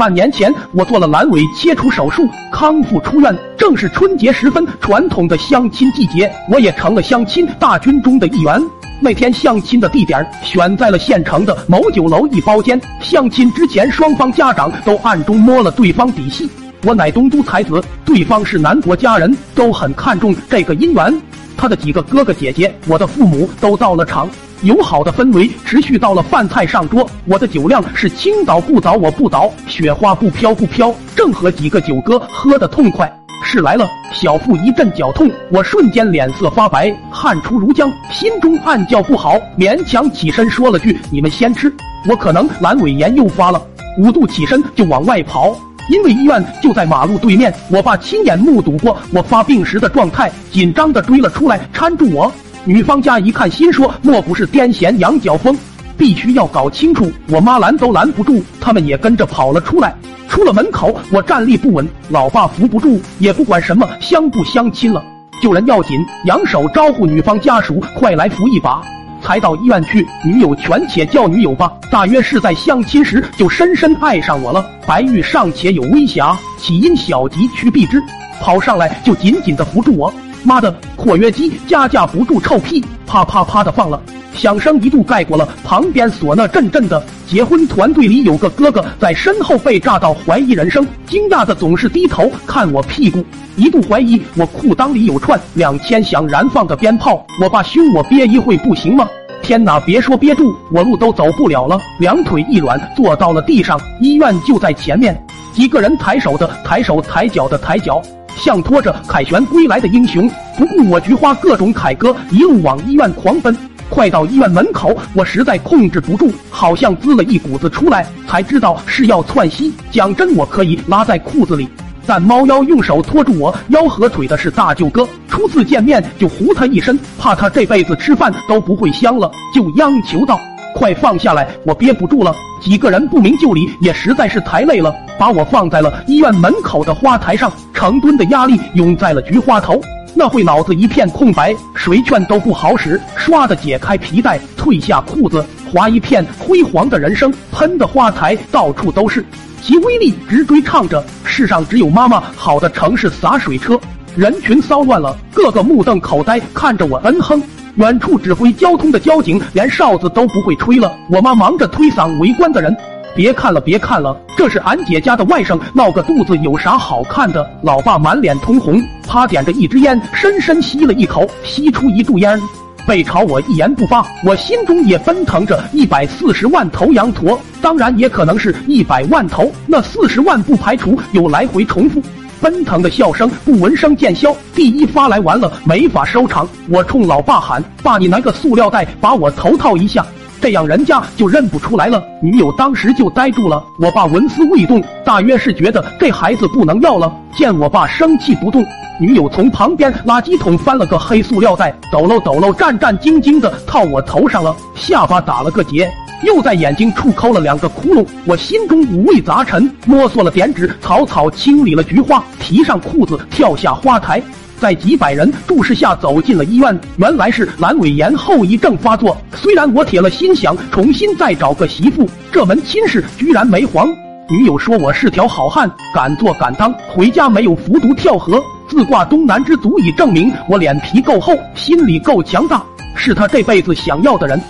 半年前，我做了阑尾切除手术，康复出院。正是春节时分，传统的相亲季节，我也成了相亲大军中的一员。那天相亲的地点选在了县城的某酒楼一包间。相亲之前，双方家长都暗中摸了对方底细。我乃东都才子，对方是南国家人，都很看重这个姻缘。他的几个哥哥姐姐，我的父母都到了场。友好的氛围持续到了饭菜上桌，我的酒量是青岛不倒我不倒，雪花不飘不飘，正和几个酒哥喝得痛快。是来了，小腹一阵绞痛，我瞬间脸色发白，汗出如浆，心中暗叫不好，勉强起身说了句：“你们先吃，我可能阑尾炎又发了。”五度起身就往外跑，因为医院就在马路对面，我爸亲眼目睹过我发病时的状态，紧张的追了出来，搀住我。女方家一看，心说莫不是癫痫、羊角风，必须要搞清楚。我妈拦都拦不住，他们也跟着跑了出来。出了门口，我站立不稳，老爸扶不住，也不管什么相不相亲了，救人要紧，扬手招呼女方家属快来扶一把。才到医院去，女友权且叫女友吧，大约是在相亲时就深深爱上我了。白玉尚且有微瑕，岂因小疾趋避之？跑上来就紧紧的扶住我。妈的，括约肌加架不住臭屁，啪啪啪的放了，响声一度盖过了旁边唢呐阵阵的。结婚团队里有个哥哥在身后被炸到怀疑人生，惊讶的总是低头看我屁股，一度怀疑我裤裆里有串两千响燃放的鞭炮。我爸凶我憋一会不行吗？天哪，别说憋住，我路都走不了了，两腿一软坐到了地上。医院就在前面，几个人抬手的抬手，抬脚的抬脚。像拖着凯旋归来的英雄，不顾我菊花各种凯歌，一路往医院狂奔。快到医院门口，我实在控制不住，好像滋了一股子出来，才知道是要窜稀。讲真，我可以拉在裤子里，但猫妖用手托住我腰和腿的是大舅哥，初次见面就糊他一身，怕他这辈子吃饭都不会香了，就央求道。快放下来！我憋不住了。几个人不明就里，也实在是太累了，把我放在了医院门口的花台上，成吨的压力涌在了菊花头。那会脑子一片空白，谁劝都不好使。唰的解开皮带，褪下裤子，划一片辉煌的人生，喷的花台到处都是，其威力直追唱着：世上只有妈妈好的城市洒水车。人群骚乱了，个个目瞪口呆看着我，嗯哼。远处指挥交通的交警连哨子都不会吹了，我妈忙着推搡围观的人，别看了别看了，这是俺姐家的外甥闹个肚子，有啥好看的？老爸满脸通红，啪点着一支烟，深深吸了一口，吸出一柱烟，背朝我一言不发，我心中也奔腾着一百四十万头羊驼，当然也可能是一百万头，那四十万不排除有来回重复。奔腾的笑声不闻声渐消，第一发来完了，没法收场。我冲老爸喊：“爸，你拿个塑料袋把我头套一下，这样人家就认不出来了。”女友当时就呆住了。我爸纹丝未动，大约是觉得这孩子不能要了。见我爸生气不动，女友从旁边垃圾桶翻了个黑塑料袋，抖搂抖搂，战战兢兢的套我头上了，下巴打了个结。又在眼睛处抠了两个窟窿，我心中五味杂陈，摸索了点纸，草草清理了菊花，提上裤子，跳下花台，在几百人注视下走进了医院。原来是阑尾炎后遗症发作。虽然我铁了心想重新再找个媳妇，这门亲事居然没黄。女友说我是条好汉，敢做敢当，回家没有服毒跳河，自挂东南枝，足以证明我脸皮够厚，心里够强大，是他这辈子想要的人。